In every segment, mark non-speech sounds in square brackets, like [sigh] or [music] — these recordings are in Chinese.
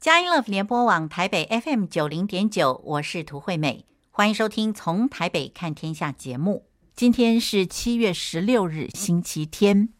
佳音乐联播网台北 FM 九零点九，我是涂惠美，欢迎收听《从台北看天下》节目。今天是七月十六日，星期天。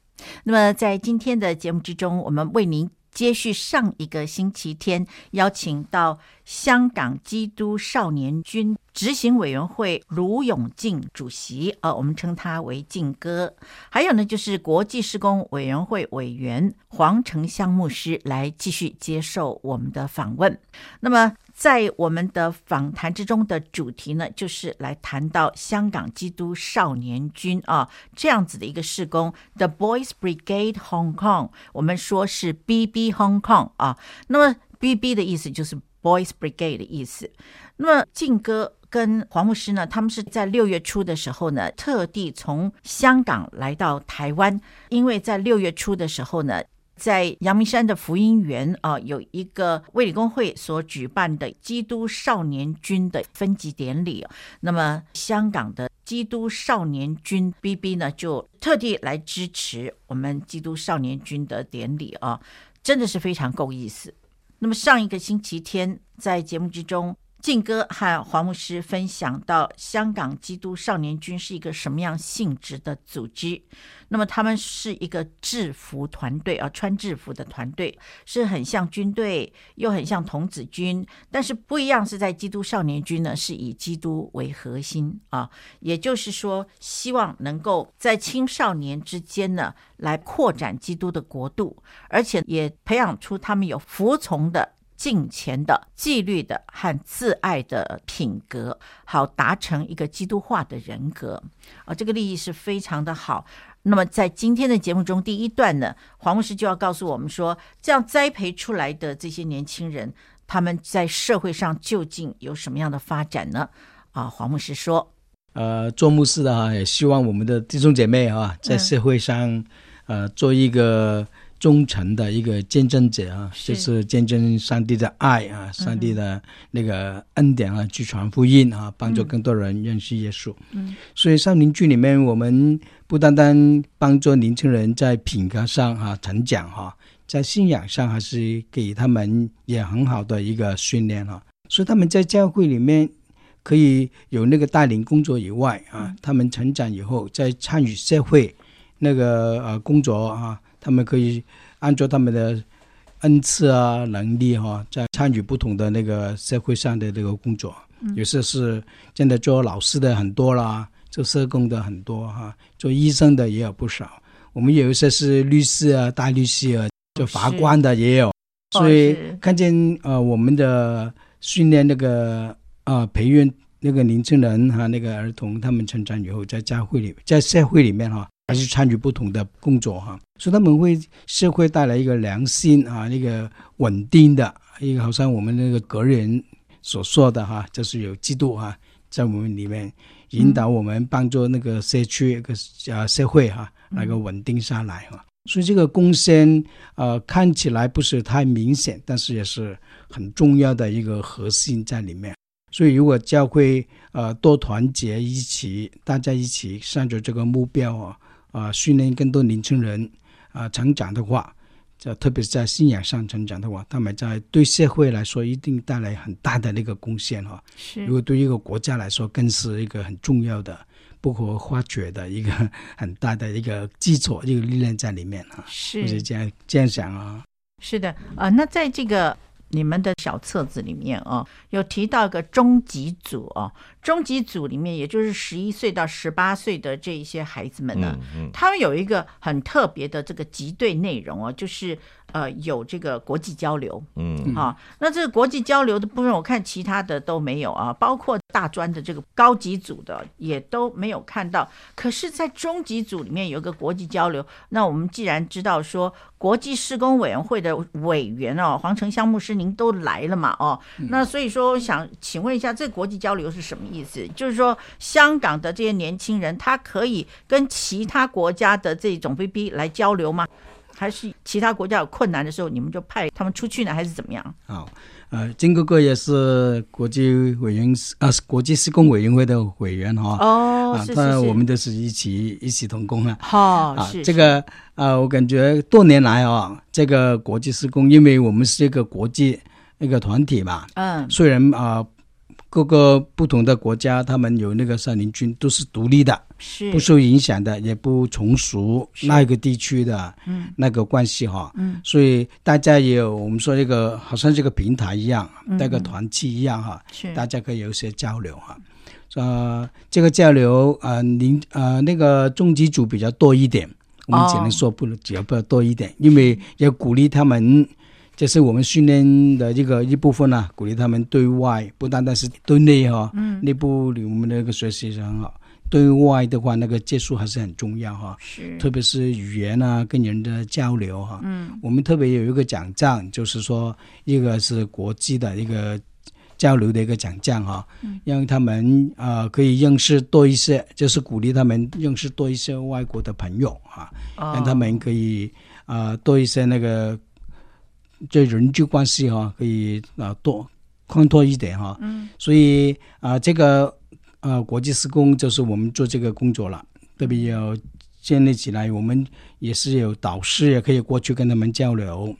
那么在今天的节目之中，我们为您接续上一个星期天，邀请到香港基督少年军执行委员会卢永进主席，呃，我们称他为进哥。还有呢，就是国际施工委员会委员黄成香牧师来继续接受我们的访问。那么。在我们的访谈之中的主题呢，就是来谈到香港基督少年军啊这样子的一个事工，The Boys Brigade Hong Kong，我们说是 BB Hong Kong 啊。那么 BB 的意思就是 Boys Brigade 的意思。那么敬哥跟黄牧师呢，他们是在六月初的时候呢，特地从香港来到台湾，因为在六月初的时候呢。在阳明山的福音园啊，有一个卫理公会所举办的基督少年军的分级典礼。那么，香港的基督少年军 BB 呢，就特地来支持我们基督少年军的典礼啊，真的是非常够意思。那么，上一个星期天在节目之中。敬哥和黄牧师分享到，香港基督少年军是一个什么样性质的组织？那么他们是一个制服团队啊，穿制服的团队，是很像军队，又很像童子军，但是不一样是在基督少年军呢，是以基督为核心啊，也就是说，希望能够在青少年之间呢，来扩展基督的国度，而且也培养出他们有服从的。敬虔的、纪律的和自爱的品格，好达成一个基督化的人格啊！这个利益是非常的好。那么在今天的节目中，第一段呢，黄牧师就要告诉我们说，这样栽培出来的这些年轻人，他们在社会上究竟有什么样的发展呢？啊，黄牧师说，呃，做牧师的啊，也希望我们的弟兄姐妹啊，在社会上，嗯、呃，做一个。忠诚的一个见证者啊，就是见证上帝的爱啊，上帝的那个恩典啊，去传福音啊，帮助更多人认识耶稣。嗯，所以少年剧里面，我们不单单帮助年轻人在品格上哈成长哈，在信仰上还是给他们也很好的一个训练哈。所以他们在教会里面可以有那个带领工作以外啊，他们成长以后再参与社会那个呃工作啊。他们可以按照他们的恩赐啊、能力哈、啊，在参与不同的那个社会上的这个工作。嗯、有些是现在做老师的很多啦，做社工的很多哈、啊，做医生的也有不少。我们有一些是律师啊、大律师啊，做法官的也有。所以看见呃我们的训练那个呃培育那个年轻人哈、啊，那个儿童他们成长以后，在教会里，在社会里面哈、啊。还是参与不同的工作哈，所以他们会社会带来一个良心啊，一个稳定的，一个好像我们那个个人所说的哈，就是有制度哈，在我们里面引导我们，帮助那个社区一个啊社会哈，那个稳定下来哈。所以这个贡献呃看起来不是太明显，但是也是很重要的一个核心在里面。所以如果教会呃多团结一起，大家一起向着这个目标啊。啊，训练更多年轻人啊成长的话，这特别是在信仰上成长的话，他们在对社会来说一定带来很大的那个贡献哈。是，如果对一个国家来说，更是一个很重要的、不可或缺的一个很大的一个基础、一个力量在里面啊。是，是这样这样想啊。是的，啊，那在这个。你们的小册子里面啊，有提到一个中级组哦，中级组里面也就是十一岁到十八岁的这一些孩子们呢，嗯嗯、他们有一个很特别的这个集队内容哦，就是。呃，有这个国际交流，嗯，好、啊，那这个国际交流的部分，我看其他的都没有啊，包括大专的这个高级组的也都没有看到。可是，在中级组里面有一个国际交流，那我们既然知道说国际施工委员会的委员哦，黄成香牧师您都来了嘛，哦，那所以说想请问一下，这个国际交流是什么意思？就是说香港的这些年轻人，他可以跟其他国家的这种 BB 来交流吗？还是其他国家有困难的时候，你们就派他们出去呢，还是怎么样？好，呃，金哥哥也是国际委员啊，国际施工委员会的委员哈。哦，是是是。那我们都是一起一起同工啊。好，啊，这个呃，我感觉多年来啊，这个国际施工，因为我们是一个国际一个团体嘛。嗯，虽然啊、呃，各个不同的国家他们有那个少年军，都是独立的，是。不受影响的，也不从属那个地区的那个关系哈。嗯，所以大家也有我们说一个好像这个平台一样，那、嗯、个团契一样哈，是。大家可以有一些交流哈。呃，这个交流啊，您、呃、那个中级组比较多一点。我们只能说不能，只要不要多一点，因为要鼓励他们，这是我们训练的一个一部分啊，鼓励他们对外，不单单是对内哈。嗯。内部我们那个学习是很好，对外的话，那个接触还是很重要哈。是。特别是语言啊，跟人的交流哈。嗯。我们特别有一个奖章，就是说，一个是国际的一个。交流的一个奖项哈，让他们啊、呃、可以认识多一些，就是鼓励他们认识多一些外国的朋友哈，哦、让他们可以啊、呃、多一些那个这人际关系哈，可以啊多宽拓一点哈。嗯，所以啊、呃、这个啊、呃、国际施工就是我们做这个工作了，特别要建立起来，我们也是有导师也可以过去跟他们交流。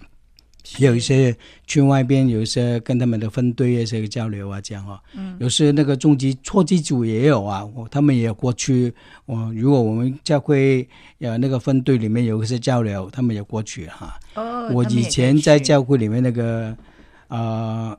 也有一些去外边，有一些跟他们的分队一些交流啊，这样哈。嗯。有时那个中级、初级组也有啊，他们也过去。我如果我们教会呃那个分队里面有一些交流，他们也过去哈。哦。我以前在教会里面那个啊。呃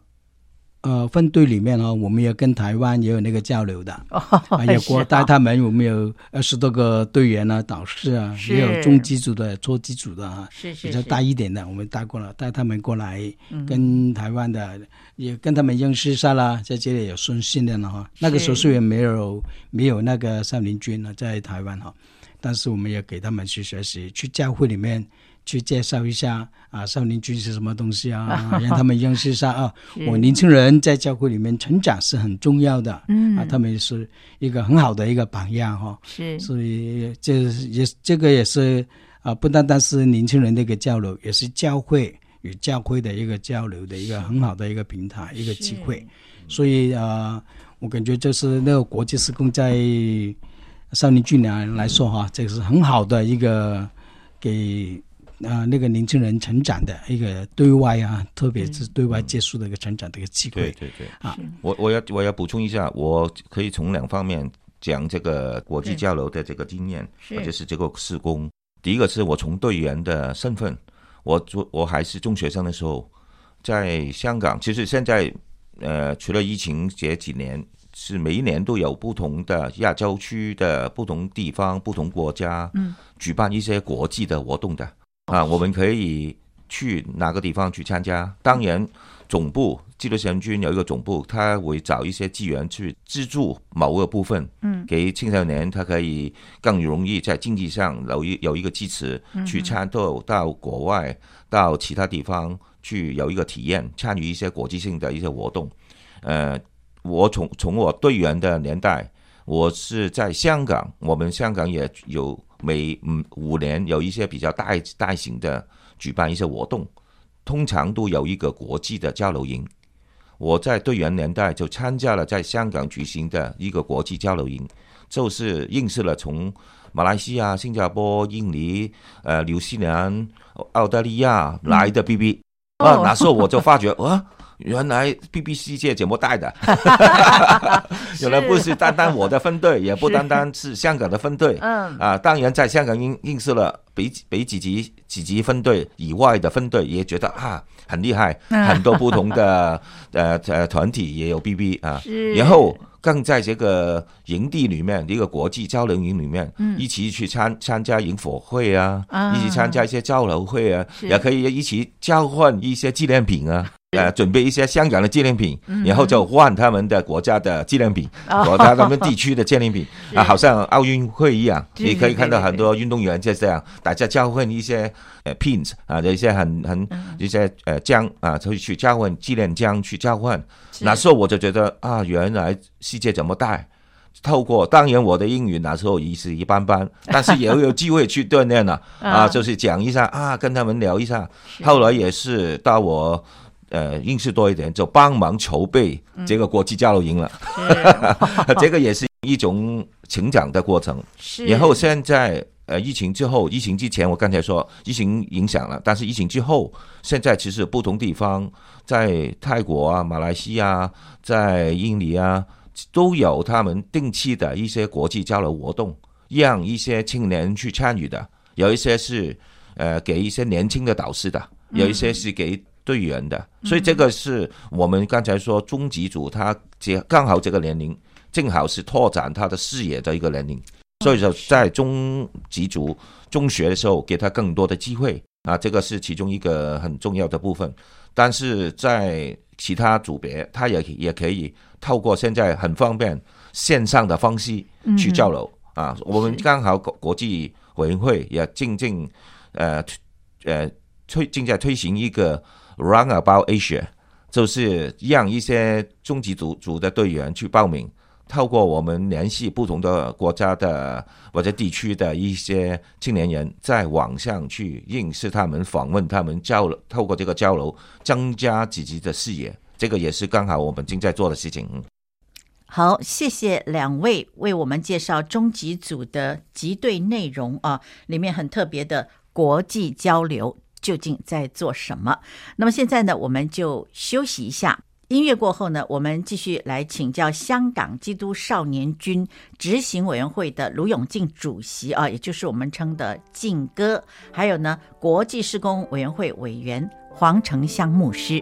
呃，分队里面哦，我们也跟台湾也有那个交流的，哦、[laughs] 也过带他们，我们有二十多个队员啊，导师啊，也有中级组的、初级组的啊，是是是比较大一点的，我们带过了，带他们过来，跟台湾的、嗯、也跟他们认识一下啦，在这里有顺训练了哈。那个时候虽然没有没有那个少林军呢，在台湾哈，但是我们也给他们去学习，去教会里面。去介绍一下啊，少年军是什么东西啊？[laughs] 让他们认识一下啊。我年轻人在教会里面成长是很重要的，嗯啊，他们是一个很好的一个榜样哈。是，所以这也这个也是啊，不单单是年轻人的一个交流，也是教会与教会的一个交流的一个很好的一个平台，一个机会。所以啊，我感觉就是那个国际施工在少年军来来说哈，这个是很好的一个给。啊，那个年轻人成长的一个对外啊，特别是对外接触的一个成长的一个机会。对对对，啊，我我要我要补充一下，我可以从两方面讲这个国际交流的这个经验，或者是这个施工。第一个是我从队员的身份，我做我还是中学生的时候，在香港，其实现在呃，除了疫情这几年，是每一年都有不同的亚洲区的不同地方、不同国家，嗯，举办一些国际的活动的。啊，我们可以去哪个地方去参加？当然，总部基督神军有一个总部，他会找一些资源去资助某个部分，嗯，给青少年，他可以更容易在经济上有一有一个支持，去参透到国外，到其他地方去有一个体验，参与一些国际性的一些活动。呃，我从从我队员的年代，我是在香港，我们香港也有。每五年有一些比较大大型的举办一些活动，通常都有一个国际的交流营。我在队员年代就参加了在香港举行的一个国际交流营，就是认识了从马来西亚、新加坡、印尼、呃纽西兰、澳大利亚来的 BB。啊，那时候我就发觉，啊。原来 BBC 界节目带的，[laughs] [laughs] 原来不是单单我的分队，也不单单是香港的分队。嗯啊，当然在香港认认识了北北几级几级分队以外的分队，也觉得啊很厉害，[laughs] 很多不同的呃呃团体也有 BB 啊。然后更在这个营地里面，一个国际交流营里面，一起去参参加营火会啊，一起参加一些交流会啊，也可以一起交换一些纪念品啊。呃，准备一些香港的纪念品，然后就换他们的国家的纪念品，国家他们地区的纪念品 [laughs] 啊，好像奥运会一样，你可以看到很多运动员就这样，大家交换一些呃 pins 啊，一些很很一些呃章啊，就去交换纪念章去交换。那时候我就觉得啊，原来世界这么大。透过当然我的英语那时候也是一般般，[laughs] 但是也有机会去锻炼了啊，就是讲一下啊，跟他们聊一下。后来也是到我。呃，认识多一点，就帮忙筹备这个国际交流营了。嗯、[laughs] 这个也是一种成长的过程。是然后现在呃疫情之后，疫情之前我刚才说疫情影响了，但是疫情之后，现在其实不同地方，在泰国啊、马来西亚、在印尼啊，都有他们定期的一些国际交流活动，让一些青年去参与的。有一些是呃给一些年轻的导师的，有一些是给队员的。嗯、所以这个是我们刚才说中级组，他刚好这个年龄。正好是拓展他的视野的一个年龄，所以说在中级组中学的时候给他更多的机会啊，这个是其中一个很重要的部分。但是在其他组别，他也也可以透过现在很方便线上的方式去交流啊。我们刚好国国际委员会也正正呃呃推正在推行一个 Run About Asia，就是让一些中级组组的队员去报名。透过我们联系不同的国家的或者地区的一些青年人，在网上去认识他们、访问他们、交流，透过这个交流增加自己的视野，这个也是刚好我们正在做的事情。好，谢谢两位为我们介绍中级组的集队内容啊，里面很特别的国际交流究竟在做什么？那么现在呢，我们就休息一下。音乐过后呢，我们继续来请教香港基督少年军执行委员会的卢永进主席啊，也就是我们称的进哥，还有呢国际施工委员会委员黄成香牧师。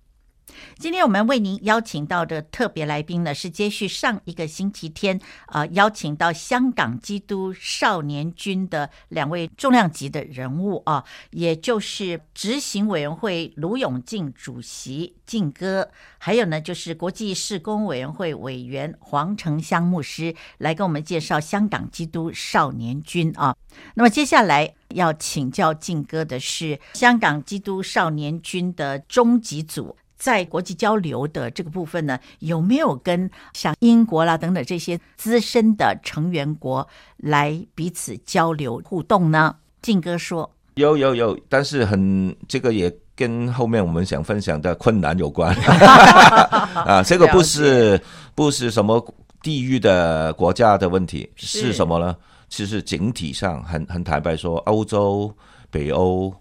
今天我们为您邀请到的特别来宾呢，是接续上一个星期天，呃，邀请到香港基督少年军的两位重量级的人物啊，也就是执行委员会卢永进主席敬哥，还有呢就是国际事工委员会委员黄成香牧师，来跟我们介绍香港基督少年军啊。那么接下来要请教敬哥的是香港基督少年军的中级组。在国际交流的这个部分呢，有没有跟像英国啦等等这些资深的成员国来彼此交流互动呢？敬哥说有有有，但是很这个也跟后面我们想分享的困难有关 [laughs] 啊，这个不是不是什么地域的国家的问题，是什么呢？其实整体上很很坦白说，欧洲、北欧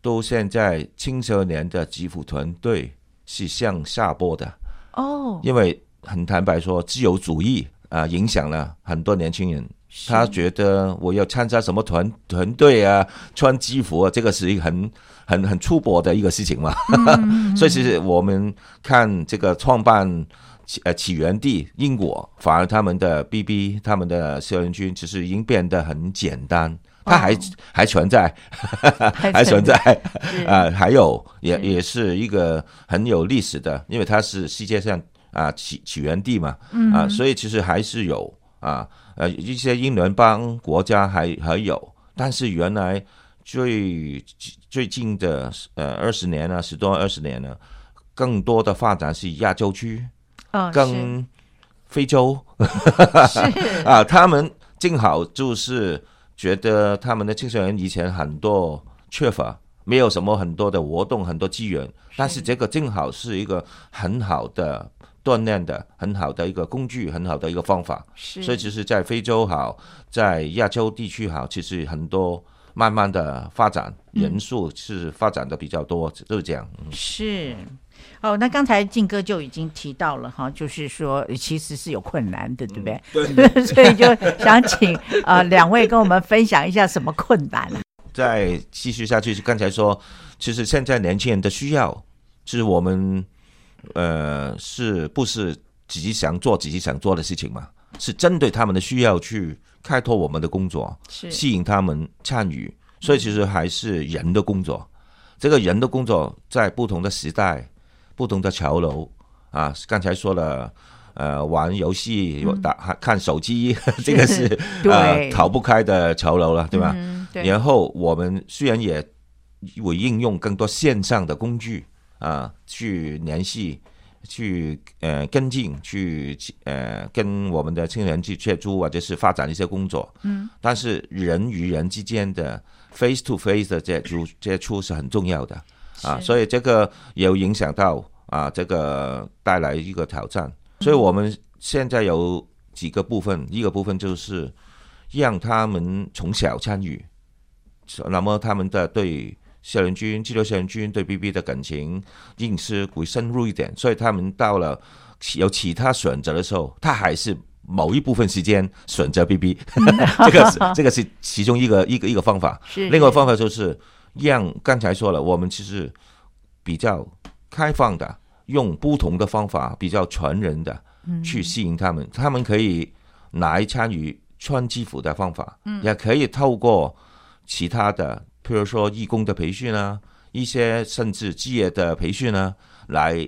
都现在青少年的基辅团队。是向下播的哦，因为很坦白说，自由主义啊影响了很多年轻人。他觉得我要参加什么团团队啊，穿制服啊，这个是一个很很很粗暴的一个事情嘛。嗯、[laughs] 所以其实我们看这个创办起呃起源地英国，反而他们的 BB 他们的少年军其实已经变得很简单。它还、哦、还存在，[laughs] 还存在啊、呃！还有也也是一个很有历史的，因为它是世界上啊起起源地嘛，啊，所以其实还是有啊呃一些英联邦国家还还有，但是原来最最近的呃二十年呢，十多二十年呢，更多的发展是亚洲区，哦，跟非洲是 [laughs] 啊，他们正好就是。觉得他们的青少年以前很多缺乏，没有什么很多的活动，很多资源，但是这个正好是一个很好的锻炼的、很好的一个工具，很好的一个方法。是，所以其实，在非洲好，在亚洲地区好，其实很多慢慢的发展，人数是发展的比较多，嗯、就是这样。是。哦，那刚才靖哥就已经提到了哈，就是说其实是有困难的，对不对？嗯、对，[laughs] 所以就想请呃 [laughs] 两位跟我们分享一下什么困难。再继续下去，刚才说，其实现在年轻人的需要，是我们呃是不是自己想做自己想做的事情嘛？是针对他们的需要去开拓我们的工作，吸引他们参与，所以其实还是人的工作。这个人的工作在不同的时代、不同的潮流啊，刚才说了，呃，玩游戏、打、嗯、看手机，[laughs] 这个是呃逃不开的潮流了，对吧？嗯、对。然后我们虽然也会应用更多线上的工具啊，去联系。去呃跟进，去呃跟我们的亲人去接触，或者是发展一些工作。嗯，但是人与人之间的 face to face 的接触接触是很重要的啊，所以这个有影响到啊，这个带来一个挑战。所以我们现在有几个部分，一个部分就是让他们从小参与，那么他们的对。校园军、激流校园军对 B B 的感情认识会深入一点，所以他们到了有其他选择的时候，他还是某一部分时间选择 B B，[laughs] 这个是这个是其中一个一个一个方法。是另外一个方法就是让刚才说了，我们其实比较开放的，用不同的方法，比较全人的去吸引他们，他们可以来参与穿制服的方法，嗯。也可以透过其他的。譬如说义工的培训啊，一些甚至职业的培训啊，来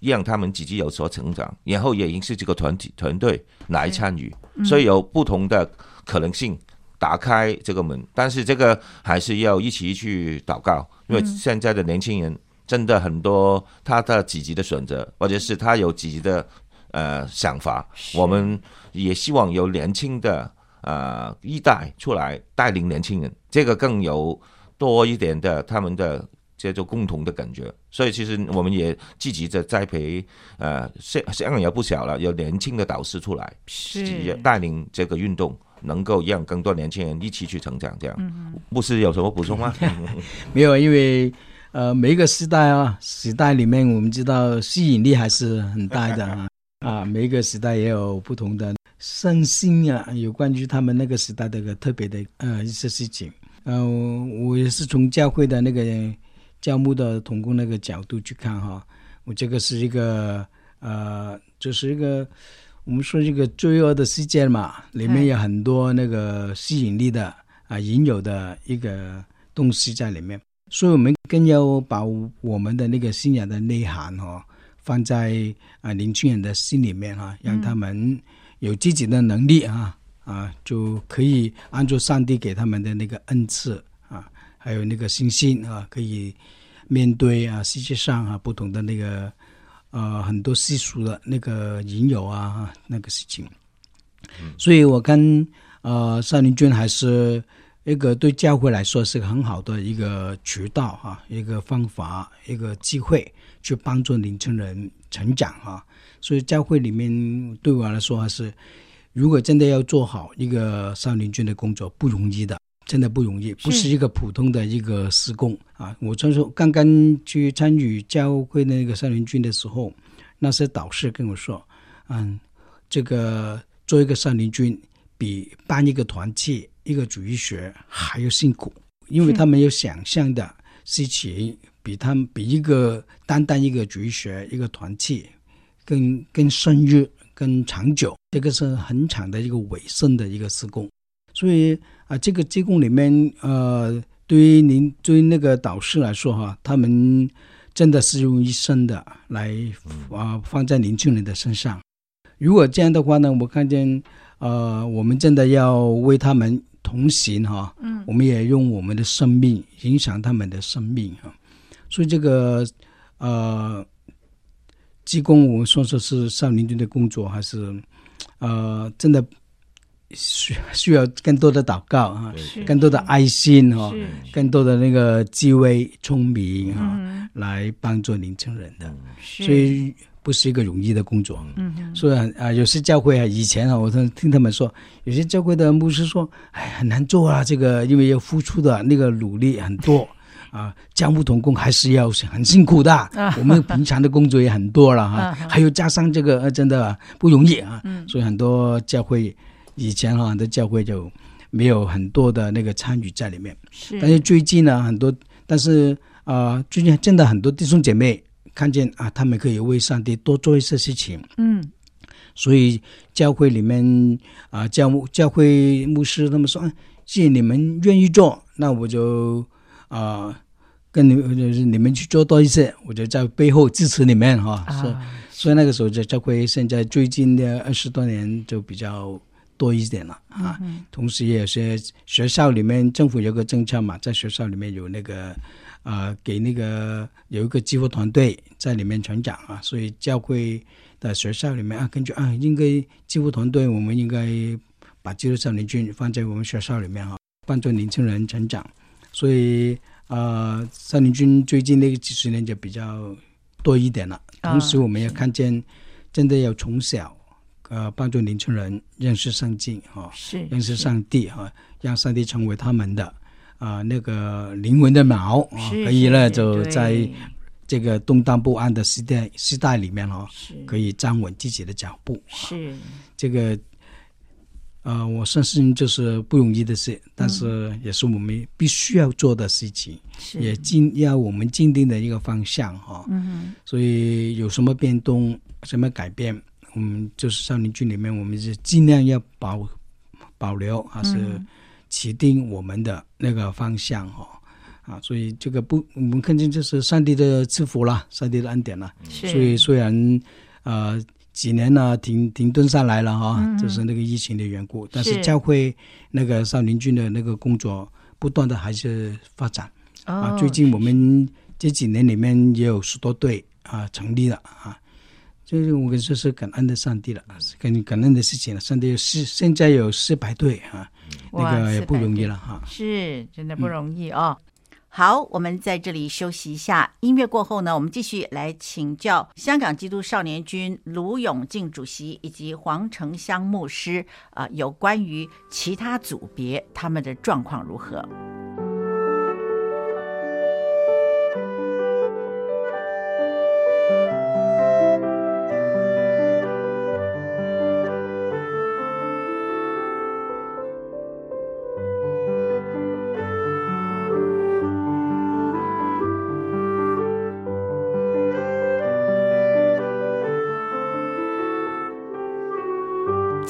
让他们自己有所成长，然后也认识这个团体团队来参与，所以有不同的可能性打开这个门。但是这个还是要一起去祷告，因为现在的年轻人真的很多，他的自己的选择，或者是他有自己的呃想法，我们也希望有年轻的。呃，一代出来带领年轻人，这个更有多一点的他们的这种共同的感觉。所以其实我们也积极的栽培，呃，香港也不小了，有年轻的导师出来，是带领这个运动，能够让更多年轻人一起去成长。这样，牧师有什么补充吗？[laughs] 没有，因为呃，每一个时代啊，时代里面我们知道吸引力还是很大的啊，[laughs] 啊，每一个时代也有不同的。身心啊，有关于他们那个时代的一个特别的呃一些事情，嗯、呃，我也是从教会的那个教牧的同工那个角度去看哈，我这个是一个呃，就是一个我们说一个罪恶的世界嘛，里面有很多那个吸引力的啊、呃、引诱的一个东西在里面，所以我们更要把我们的那个信仰的内涵哈放在啊年轻人的心里面哈，让他们。有自己的能力啊啊，就可以按照上帝给他们的那个恩赐啊，还有那个信心啊，可以面对啊世界上啊不同的那个呃很多世俗的那个引诱啊那个事情。所以我跟呃少林军还是一个对教会来说是个很好的一个渠道哈，一个方法，一个机会去帮助年轻人成长哈。所以教会里面对我来说还是，如果真的要做好一个少年军的工作，不容易的，真的不容易，不是一个普通的一个施工啊。我传说刚刚去参与教会那个少年军的时候，那些导师跟我说，嗯，这个做一个少年军比办一个团契、一个主义学还要辛苦，因为他们有想象的事情，比他们比一个单单一个主义学、一个团契。更更深入、更长久，这个是很长的一个尾声的一个施工。所以啊，这个事工里面，呃，对于您对于那个导师来说哈，他们真的是用一生的来啊放在年轻人的身上。如果这样的话呢，我看见呃，我们真的要为他们同行哈，嗯，我们也用我们的生命影响他们的生命哈。所以这个呃。技工，我们说说是少年军的工作，还是呃，真的需需要更多的祷告啊，更多的爱心哈，更多的那个智慧聪明哈，来帮助年轻人的，所以不是一个容易的工作。嗯，所以啊、呃，有些教会啊，以前啊，我听听他们说，有些教会的牧师说，哎，很难做啊，这个因为要付出的那个努力很多。啊，教牧童工还是要很辛苦的。啊、[laughs] 我们平常的工作也很多了哈，啊、还有加上这个，真的不容易啊。嗯、所以很多教会以前哈，很多教会就没有很多的那个参与在里面。是。但是最近呢，很多，但是啊、呃，最近真的很多弟兄姐妹看见啊，他们可以为上帝多做一些事情。嗯。所以教会里面啊，教牧教会牧师他们说，既然你们愿意做，那我就。啊，跟你就是你们去做多一些，我就在背后支持你们哈。所以所以那个时候在教会，现在最近的二十多年就比较多一点了啊。同时也有些学校里面政府有个政策嘛，在学校里面有那个啊，给那个有一个基辅团队在里面成长啊，所以教会的学校里面啊，根据啊，应该基辅团队，我们应该把基督少年军放在我们学校里面哈。帮助年轻人成长，所以呃，三林军最近那个几十年就比较多一点了。同时，我们也看见，真的要从小呃帮助年轻人认识圣经哈，是认识上帝哈，让上帝成为他们的啊、呃、那个灵魂的锚啊，可以呢就在这个动荡不安的时代时代里面哦，可以站稳自己的脚步。是这个。呃，我相信就是不容易的事，但是也是我们必须要做的事情，嗯、也尽要我们坚定的一个方向哈。嗯哼。所以有什么变动、什么改变，我们就是少林军里面，我们是尽量要保保留，还是起定我们的那个方向哈。啊，所以这个不，我们看见就是上帝的赐福了，上帝的恩典了。是。所以虽然呃。几年呢，停停顿下来了哈，嗯、就是那个疫情的缘故。但是教会那个少林军的那个工作不断的还是发展、哦、啊。最近我们这几年里面也有十多队啊成立了啊，就是我跟说是感恩的上帝了，跟感恩的事情了。上帝有四，现在有四百队啊，那个也不容易了哈。是，真的不容易哦。嗯好，我们在这里休息一下。音乐过后呢，我们继续来请教香港基督少年军卢永敬主席以及黄成香牧师啊、有关于其他组别他们的状况如何。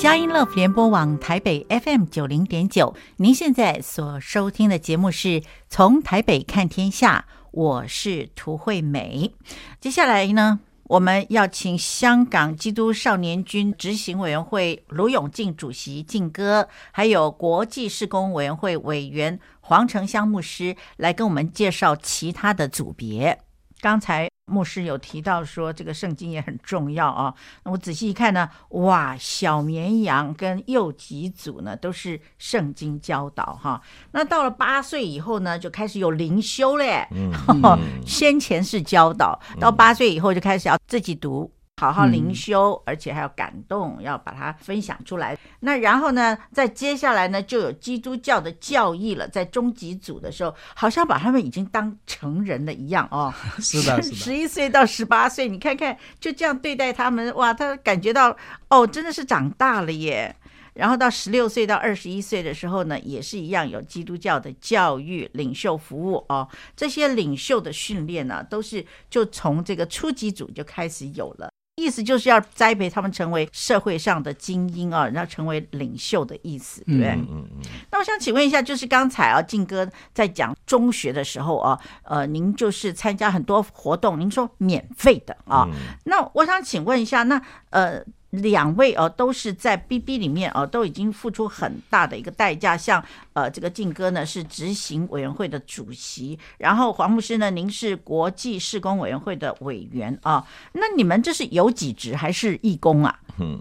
佳音乐联播网台北 FM 九零点九，您现在所收听的节目是从台北看天下，我是涂惠美。接下来呢，我们要请香港基督少年军执行委员会卢永敬主席敬哥，还有国际事工委员会委员黄成香牧师来跟我们介绍其他的组别。刚才。牧师有提到说，这个圣经也很重要啊。那我仔细一看呢，哇，小绵羊跟幼吉组呢都是圣经教导哈。那到了八岁以后呢，就开始有灵修嘞。嗯，[laughs] 先前是教导，到八岁以后就开始要自己读。好好灵修，而且还要感动，要把它分享出来。那然后呢，在接下来呢，就有基督教的教义了。在中级组的时候，好像把他们已经当成人了一样哦。[laughs] [laughs] 是的，十一岁到十八岁，你看看，就这样对待他们，哇，他感觉到哦，真的是长大了耶。然后到十六岁到二十一岁的时候呢，也是一样有基督教的教育、领袖服务哦。这些领袖的训练呢，都是就从这个初级组就开始有了。意思就是要栽培他们成为社会上的精英啊，然后成为领袖的意思，对不对？嗯嗯嗯。那我想请问一下，就是刚才啊，静哥在讲中学的时候啊，呃，您就是参加很多活动，您说免费的啊，嗯、那我想请问一下，那呃。两位哦，都是在 BB 里面哦，都已经付出很大的一个代价。像呃，这个敬哥呢是执行委员会的主席，然后黄牧师呢，您是国际事工委员会的委员啊。那你们这是有几职还是义工啊？嗯，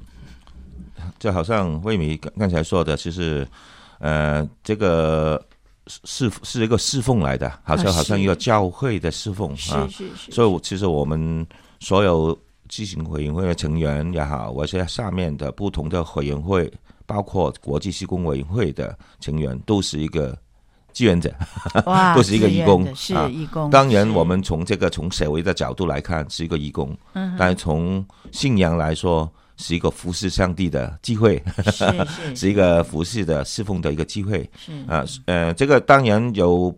就好像魏米刚刚才说的，其实呃，这个是是一个侍奉来的，好像好像一个教会的侍奉啊。是是是。所以其实我们所有。执行委员会的成员也好，或者下面的不同的委员会，包括国际施工委员会的成员，都是一个志愿者，[laughs] 都是一个义工，是义工。当然，我们从这个从社会的角度来看，是一个义工，是但是从信仰来说，是一个服侍上帝的机会，是，是，[laughs] 是一个服侍的侍奉的一个机会。是啊，呃，这个当然有，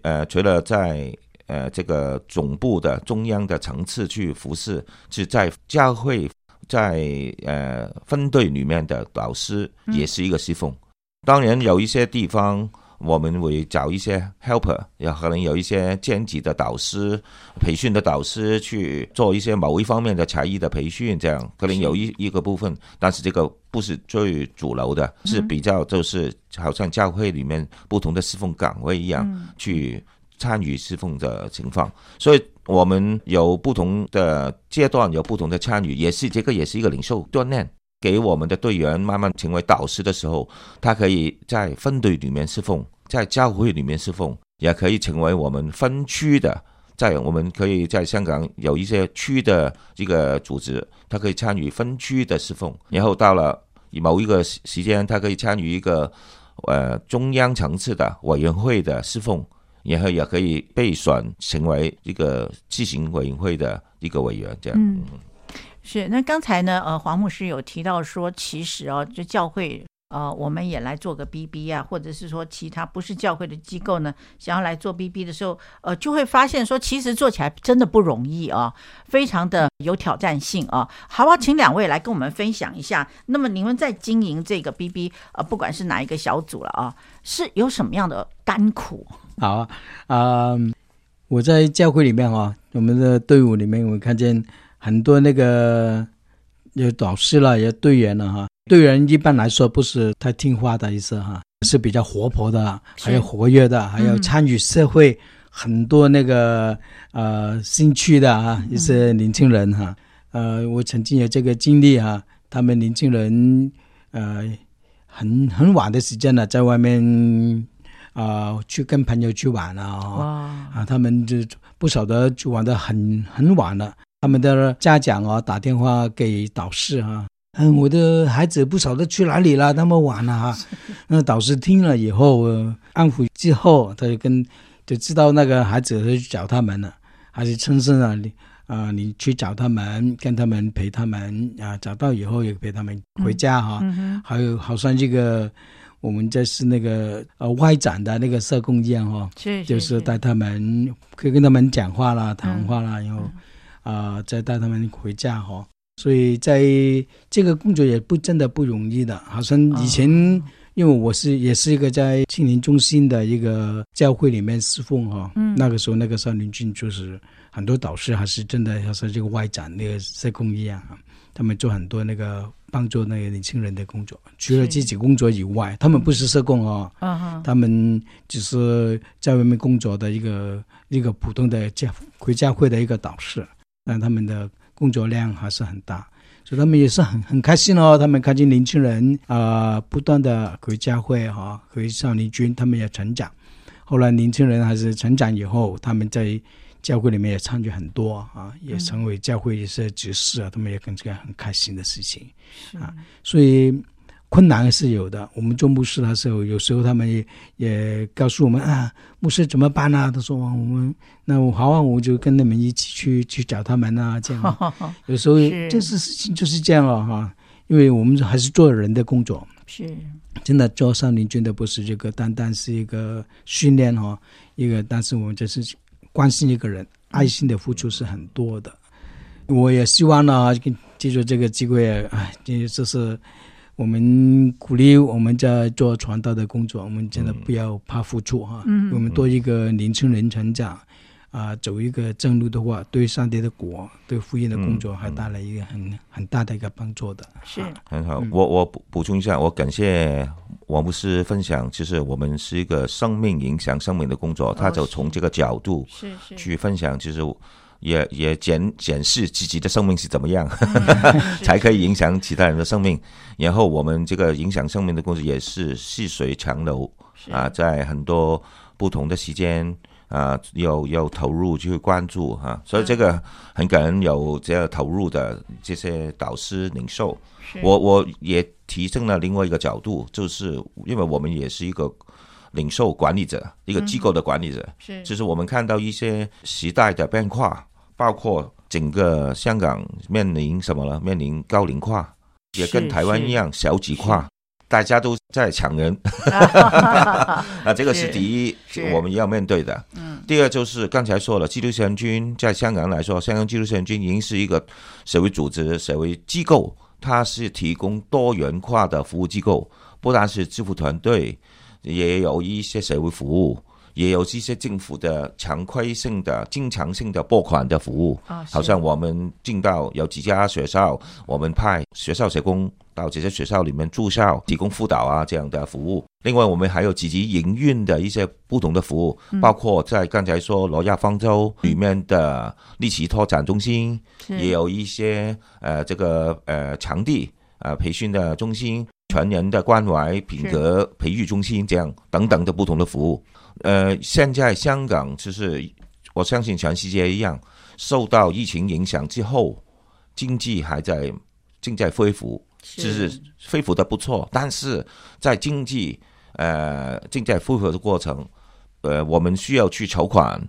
呃，除了在。呃，这个总部的中央的层次去服侍，是在教会在呃分队里面的导师，也是一个侍奉。当然有一些地方，我们会找一些 helper，也可能有一些兼职的导师、培训的导师去做一些某一方面的才艺的培训，这样可能有一一个部分，但是这个不是最主流的，是比较就是好像教会里面不同的侍奉岗位一样去参与侍奉的情况，所以我们有不同的阶段，有不同的参与，也是这个也是一个领袖锻炼。给我们的队员慢慢成为导师的时候，他可以在分队里面侍奉，在教会里面侍奉，也可以成为我们分区的。在我们可以在香港有一些区的这个组织，他可以参与分区的侍奉。然后到了某一个时间，他可以参与一个呃中央层次的委员会的侍奉，然后也可以被选成为一个执行委员会的一个委员。这样。嗯是，那刚才呢，呃，黄牧师有提到说，其实哦，就教会，呃，我们也来做个 BB 啊，或者是说其他不是教会的机构呢，想要来做 BB 的时候，呃，就会发现说，其实做起来真的不容易啊，非常的有挑战性啊。好不好？请两位来跟我们分享一下，那么你们在经营这个 BB，呃，不管是哪一个小组了啊，是有什么样的甘苦？好啊，啊、呃，我在教会里面啊，我们的队伍里面，我看见。很多那个有导师了，有队员了哈。队员一般来说不是太听话的意思哈，是比较活泼的，还有活跃的，还有参与社会很多那个呃兴趣的啊一些年轻人哈。呃，我曾经有这个经历哈，他们年轻人呃很很晚的时间了，在外面啊、呃、去跟朋友去玩了啊，啊他们就不晓得就玩的很很晚了。他们的家长啊，打电话给导师啊，嗯，我的孩子不晓得去哪里了，那么晚了哈。那 [laughs] 导师听了以后，安抚之后，他就跟就知道那个孩子去找他们了，还是亲身啊，你啊，你去找他们，跟他们陪他们啊，找到以后也陪他们回家哈。嗯嗯、还有好像这个我们这是那个呃外展的那个社工一样哈，就是带他们可以跟他们讲话啦、谈话啦，然后。嗯啊、呃，再带他们回家哈，所以在这个工作也不真的不容易的。好像以前，哦、因为我是也是一个在青年中心的一个教会里面侍奉哈，嗯、那个时候那个少林军就是很多导师还是真的要说这个外展那个社工一样，他们做很多那个帮助那个年轻人的工作，除了自己工作以外，他们不是社工哦，嗯、他们只是在外面工作的一个一个普通的教回教会的一个导师。但他们的工作量还是很大，所以他们也是很很开心哦。他们看见年轻人啊、呃，不断的回教会哈，回少年军，他们也成长。后来年轻人还是成长以后，他们在教会里面也参与很多啊，也成为教会一些执事啊，他们也跟这个很开心的事情啊，所以。困难是有的。我们做牧师的时候，有时候他们也也告诉我们啊，牧师怎么办呢、啊？他说我们那我好啊，我就跟你们一起去去找他们啊，这样。[laughs] 有时候这是事情就是这样了哈，因为我们还是做人的工作，是真的做少年军的不是这个单单是一个训练哈，一个但是我们这是关心一个人，爱心的付出是很多的。我也希望呢，借助这个机会，哎，这就是。我们鼓励我们在做传道的工作，我们真的不要怕付出哈。嗯，我们多一个年轻人成长，啊、呃，走一个正路的话，对上帝的果、对福音的工作，还带来一个很很大的一个帮助的。是很好，我我补补充一下，我感谢王牧师分享，其实我们是一个生命影响生命的工作，他就从这个角度是是去分享，其实。也也检检视自己的生命是怎么样，嗯、[laughs] 才可以影响其他人的生命。然后我们这个影响生命的工作也是细水长流啊，在很多不同的时间啊，有有投入去关注哈、啊。所以这个很感恩有这样投入的这些导师领袖。我我也提升了另外一个角度，就是因为我们也是一个领袖管理者，一个机构的管理者，嗯、是就是我们看到一些时代的变化。包括整个香港面临什么呢？面临高龄化，也跟台湾一样少子化，大家都在抢人。[laughs] 啊这个是第一，我们要面对的。嗯。第二就是刚才说了，基督圣军在香港来说，香港基督圣军已经是一个社会组织、社会机构，它是提供多元化的服务机构，不但是支付团队。也有一些社会服务。也有一些政府的常规性的、经常性的拨款的服务，哦、好像我们进到有几家学校，我们派学校社工到这些学校里面住校，提供辅导啊这样的服务。另外，我们还有积极营运的一些不同的服务，嗯、包括在刚才说罗亚方舟里面的立奇拓展中心，嗯、也有一些呃这个呃场地呃培训的中心、全人的关怀品格培育中心这样等等的不同的服务。呃，现在香港就是，我相信全世界一样，受到疫情影响之后，经济还在正在恢复，就是恢复的不错。但是在经济呃正在恢复的过程，呃，我们需要去筹款，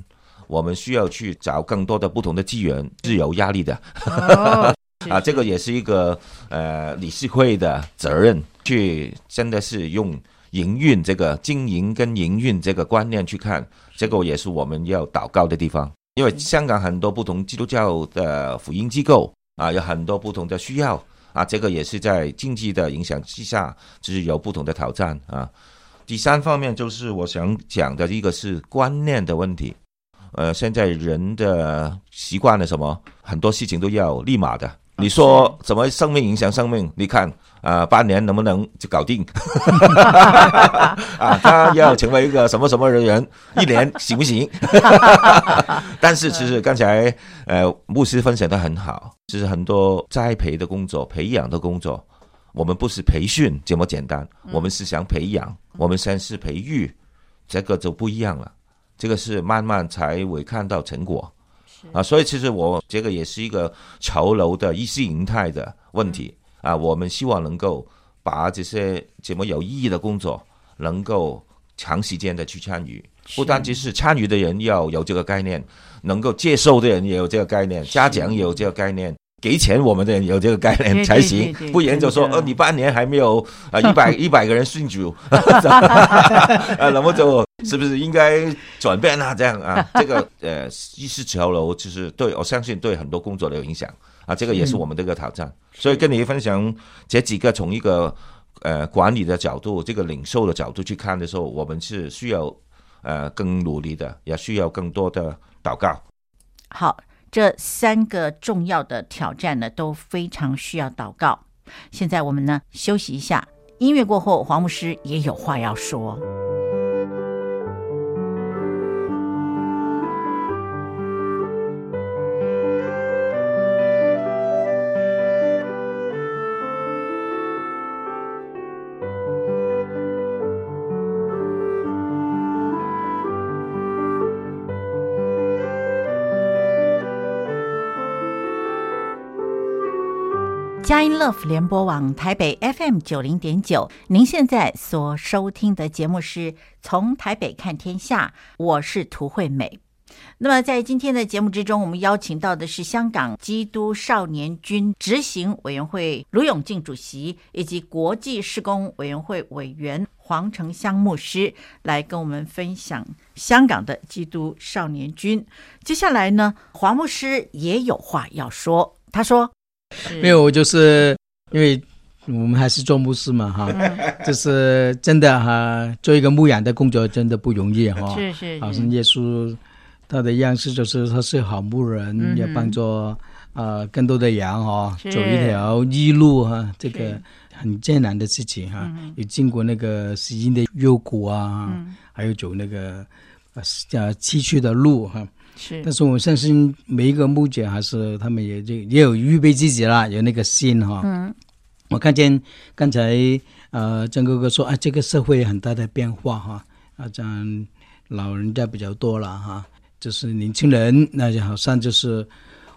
我们需要去找更多的不同的资源，是有压力的。哦、[laughs] 啊，这个也是一个呃理事会的责任，去真的是用。营运这个经营跟营运这个观念去看，这个也是我们要祷告的地方。因为香港很多不同基督教的福音机构啊，有很多不同的需要啊，这个也是在经济的影响之下，就是有不同的挑战啊。第三方面就是我想讲的一个是观念的问题。呃，现在人的习惯了什么？很多事情都要立马的。你说怎么生命影响生命？你看。啊，半年能不能就搞定？[laughs] 啊，他要成为一个什么什么人员，一年行不行？[laughs] 但是其实刚才呃牧师分享的很好，就是很多栽培的工作、培养的工作，我们不是培训这么简单，我们是想培养，我们先是培育，这个就不一样了。这个是慢慢才会看到成果啊，所以其实我这个也是一个潮流的意识形态的问题。啊，我们希望能够把这些这么有意义的工作，能够长时间的去参与。不单只是参与的人要有这个概念，能够接受的人也有这个概念，家长也有这个概念，给钱我们的人有这个概念才行。不然就说，呃，你半年还没有啊，[laughs] 一百一百个人信主，[laughs] 啊，那么就是不是应该转变啊？这样啊，[laughs] 这个呃，意识潮流就是对我相信对很多工作都有影响。啊，这个也是我们这个挑战，嗯、所以跟你分享这几个从一个呃管理的角度，这个领袖的角度去看的时候，我们是需要呃更努力的，也需要更多的祷告。好，这三个重要的挑战呢，都非常需要祷告。现在我们呢休息一下，音乐过后，黄牧师也有话要说。佳音 Love 联播网台北 FM 九零点九，您现在所收听的节目是从台北看天下，我是涂惠美。那么在今天的节目之中，我们邀请到的是香港基督少年军执行委员会卢永敬主席，以及国际事工委员会委员黄成香牧师，来跟我们分享香港的基督少年军。接下来呢，黄牧师也有话要说，他说。没有，就是因为我们还是做牧师嘛，哈，就是真的哈，做一个牧养的工作真的不容易哈。是是，好像耶稣他的样式就是他是好牧人，要帮助啊更多的羊哈走一条异路哈，这个很艰难的事情哈，有经过那个死荫的幽谷啊，还有走那个呃崎岖的路哈。是，但是我相信每一个牧者还是他们也就也有预备自己啦，有那个心哈。嗯，我看见刚才呃张哥哥说啊，这个社会很大的变化哈，啊这样老人家比较多了哈，就是年轻人那就好像就是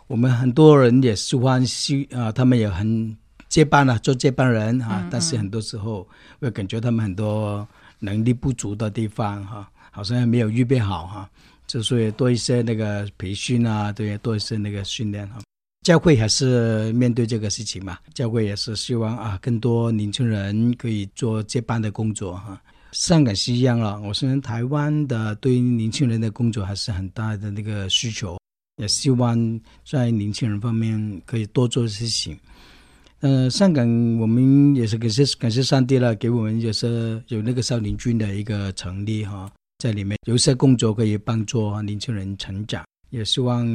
我们很多人也喜欢去啊，他们也很接班了，做接班人哈，嗯嗯，但是很多时候会感觉他们很多能力不足的地方哈，好像还没有预备好哈。就是多一些那个培训啊，对，多一些那个训练哈。教会还是面对这个事情嘛，教会也是希望啊，更多年轻人可以做接班的工作哈。香港是一样了，我相信台湾的对于年轻人的工作还是很大的那个需求，也希望在年轻人方面可以多做事情。呃，香港我们也是感谢感谢上帝了，给我们也是有那个少林军的一个成立哈，在里面有些工作可以帮助年轻人成长，也希望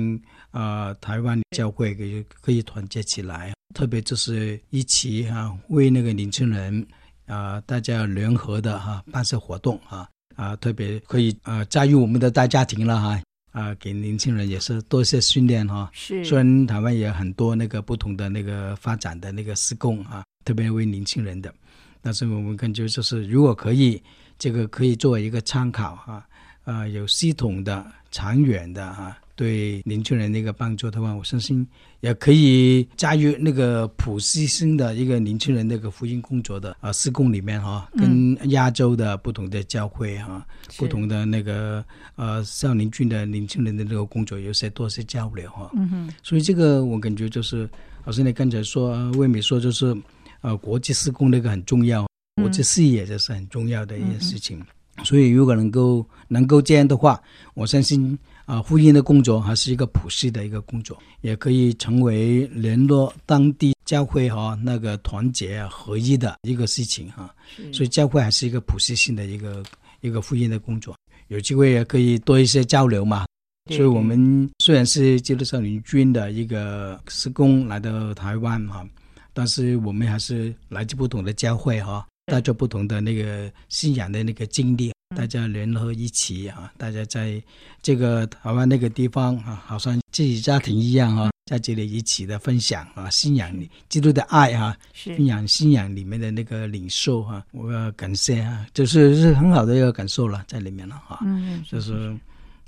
啊、呃、台湾教会可以可以团结起来，特别就是一起哈为那个年轻人啊、呃、大家联合的哈办些活动啊啊特别可以啊加入我们的大家庭了哈。啊，给年轻人也是多一些训练哈。是，虽然台湾也有很多那个不同的那个发展的那个施工啊，特别为年轻人的，但是我们感觉就是如果可以，这个可以作为一个参考哈，啊，有系统的、长远的哈。对年轻人的一个帮助的话，我相信也可以加入那个普世性的一个年轻人那个福音工作的啊施工里面哈，跟亚洲的不同的教会哈，嗯、不同的那个呃少年军的年轻人的那个工作有些多些交流哈。嗯哼。所以这个我感觉就是，老师你刚才说魏美说就是，呃国际施工那个很重要，国际事业这是很重要的一件事情。嗯、所以如果能够能够这样的话，我相信。啊，福音的工作还是一个普世的一个工作，也可以成为联络当地教会哈那个团结合一的一个事情哈。所以教会还是一个普世性的一个一个福音的工作，有机会也可以多一些交流嘛。所以我们虽然是基督少年军的一个施工来到台湾哈，但是我们还是来自不同的教会哈，带着不同的那个信仰的那个经历。大家联合一起啊，大家在这个台湾那个地方啊，好像自己家庭一样啊，在这里一起的分享啊，信仰里基督的爱啊，信仰信仰里面的那个领受啊，我要感谢啊，就是是很好的一个感受了，在里面了哈，嗯，就是。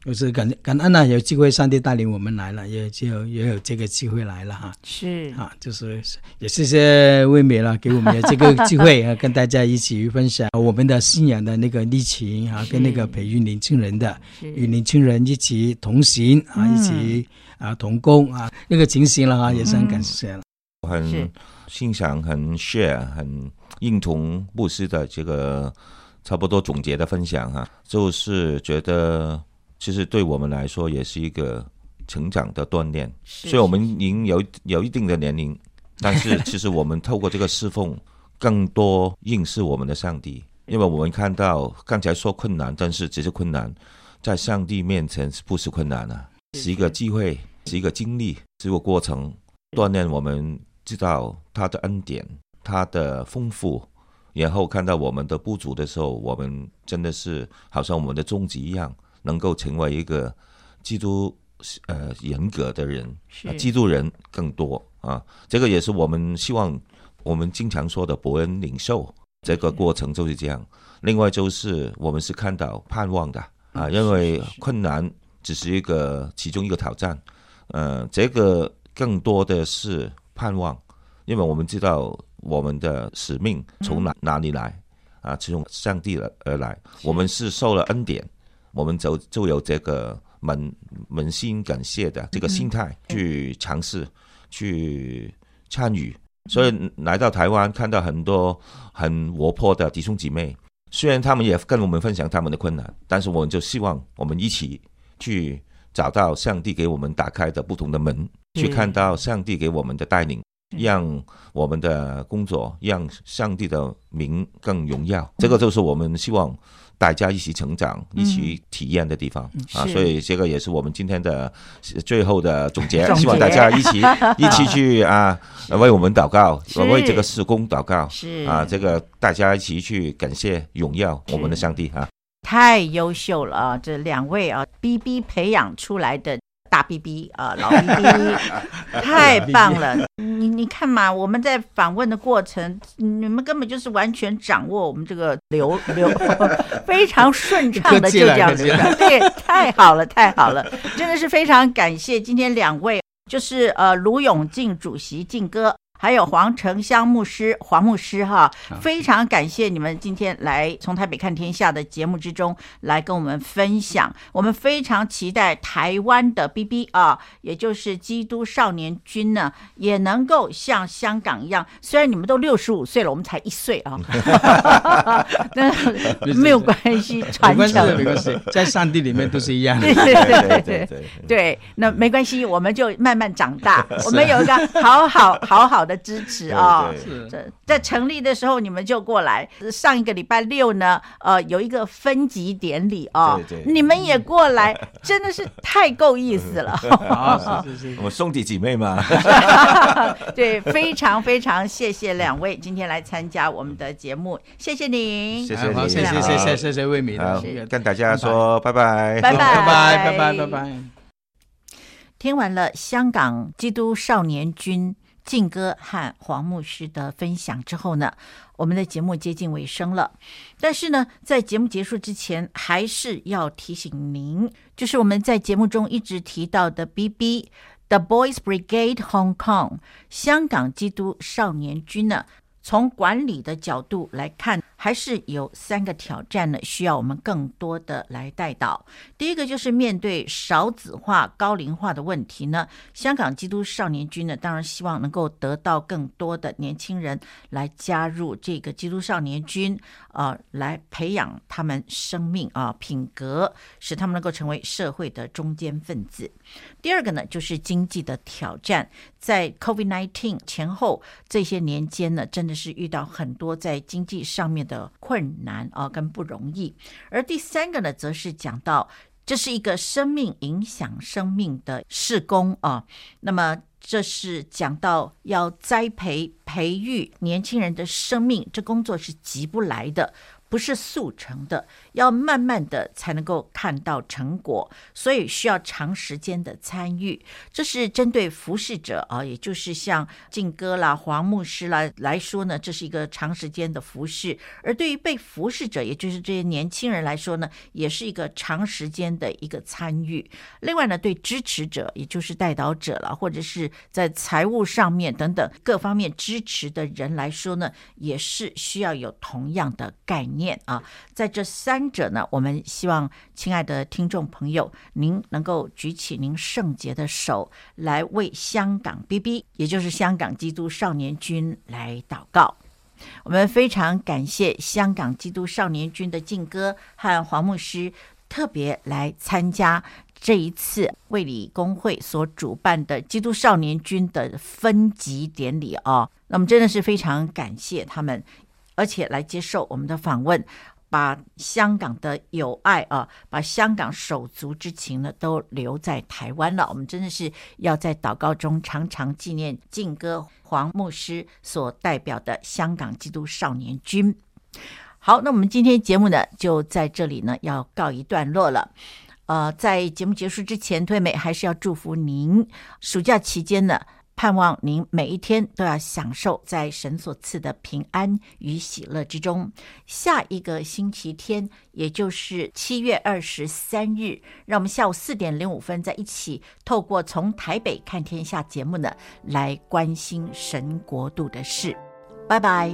就是感感恩呢，有机会上帝带领我们来了，也就也有这个机会来了哈。是啊，就是也谢谢魏美了，给我们的这个机会啊，跟大家一起分享我们的信仰的那个历程啊，跟那个培育年轻人的，与年轻人一起同行啊，一起啊同工啊，那个情形了哈，也是很感谢了。我很欣赏，很 share，很认同牧师的这个差不多总结的分享哈，就是觉得。其实对我们来说也是一个成长的锻炼，所以我们已经有有一定的年龄，但是其实我们透过这个侍奉，更多认识我们的上帝，因为我们看到刚才说困难，但是这些困难在上帝面前是不是困难啊？是一个机会，是一个经历，是一个过程，锻炼我们知道他的恩典，他的丰富，然后看到我们的不足的时候，我们真的是好像我们的终极一样。能够成为一个基督呃人格的人，啊，基督人更多啊，这个也是我们希望我们经常说的伯恩领袖，这个过程就是这样。另外就是我们是看到盼望的啊，因为困难只是一个其中一个挑战，呃，这个更多的是盼望，因为我们知道我们的使命从哪哪里来啊，是从上帝而而来，我们是受了恩典。我们就就有这个扪扪心感谢的这个心态去尝试去参与，所以来到台湾看到很多很活泼的弟兄姐妹，虽然他们也跟我们分享他们的困难，但是我们就希望我们一起去找到上帝给我们打开的不同的门，去看到上帝给我们的带领，让我们的工作让上帝的名更荣耀。这个就是我们希望。大家一起成长、一起体验的地方、嗯、啊，所以这个也是我们今天的最后的总结。总结希望大家一起 [laughs] 一起去啊，为我们祷告，为这个施工祷告。是啊，这个大家一起去感谢、荣耀我们的上帝啊！太优秀了啊！这两位啊，BB 培养出来的。大 B B 啊，老 B B，[laughs] 太棒了！你你看嘛，我们在访问的过程，你们根本就是完全掌握我们这个流流，[laughs] 非常顺畅的就这样子，对，太好了，太好了，真的是非常感谢今天两位，就是呃卢永进主席进哥。还有黄成香牧师、黄牧师哈，非常感谢你们今天来从台北看天下的节目之中来跟我们分享。我们非常期待台湾的 BB 啊，也就是基督少年军呢，也能够像香港一样。虽然你们都六十五岁了，我们才一岁啊，[laughs] 那没有关系，传承没关系，在上帝里面都是一样的。对对对对对，[laughs] 对，那没关系，我们就慢慢长大。[laughs] 我们有一个好好好好。的支持啊！是。在在成立的时候你们就过来，上一个礼拜六呢，呃，有一个分级典礼啊，对对。你们也过来，[laughs] 真的是太够意思了。啊，是是是，我们兄弟姐妹嘛，[laughs] 对，非常非常谢谢两位今天来参加我们的节目，谢谢您，谢谢谢谢谢谢谢谢跟大家说拜拜，拜拜拜拜拜拜拜拜。听完了香港基督少年军劲歌和黄牧师的分享之后呢，我们的节目接近尾声了。但是呢，在节目结束之前，还是要提醒您，就是我们在节目中一直提到的 BB The Boys Brigade Hong Kong 香港基督少年军呢。从管理的角度来看，还是有三个挑战呢，需要我们更多的来带导。第一个就是面对少子化、高龄化的问题呢，香港基督少年军呢，当然希望能够得到更多的年轻人来加入这个基督少年军，呃，来培养他们生命啊、品格，使他们能够成为社会的中坚分子。第二个呢，就是经济的挑战，在 COVID-19 前后这些年间呢，真的是遇到很多在经济上面的困难啊，跟不容易。而第三个呢，则是讲到这是一个生命影响生命的事工啊。那么这是讲到要栽培培育年轻人的生命，这工作是急不来的。不是速成的，要慢慢的才能够看到成果，所以需要长时间的参与。这是针对服侍者啊，也就是像劲歌啦、黄牧师啦来说呢，这是一个长时间的服侍；而对于被服侍者，也就是这些年轻人来说呢，也是一个长时间的一个参与。另外呢，对支持者，也就是带导者了，或者是在财务上面等等各方面支持的人来说呢，也是需要有同样的概念。念啊，在这三者呢，我们希望亲爱的听众朋友，您能够举起您圣洁的手，来为香港 BB，也就是香港基督少年军来祷告。我们非常感谢香港基督少年军的劲歌和黄牧师特别来参加这一次卫理公会所主办的基督少年军的分级典礼啊。那么真的是非常感谢他们。而且来接受我们的访问，把香港的友爱啊，把香港手足之情呢，都留在台湾了。我们真的是要在祷告中常常纪念劲歌黄牧师所代表的香港基督少年军。好，那我们今天节目呢，就在这里呢，要告一段落了。呃，在节目结束之前，退美还是要祝福您暑假期间呢。盼望您每一天都要享受在神所赐的平安与喜乐之中。下一个星期天，也就是七月二十三日，让我们下午四点零五分在一起，透过从台北看天下节目呢，来关心神国度的事。拜拜。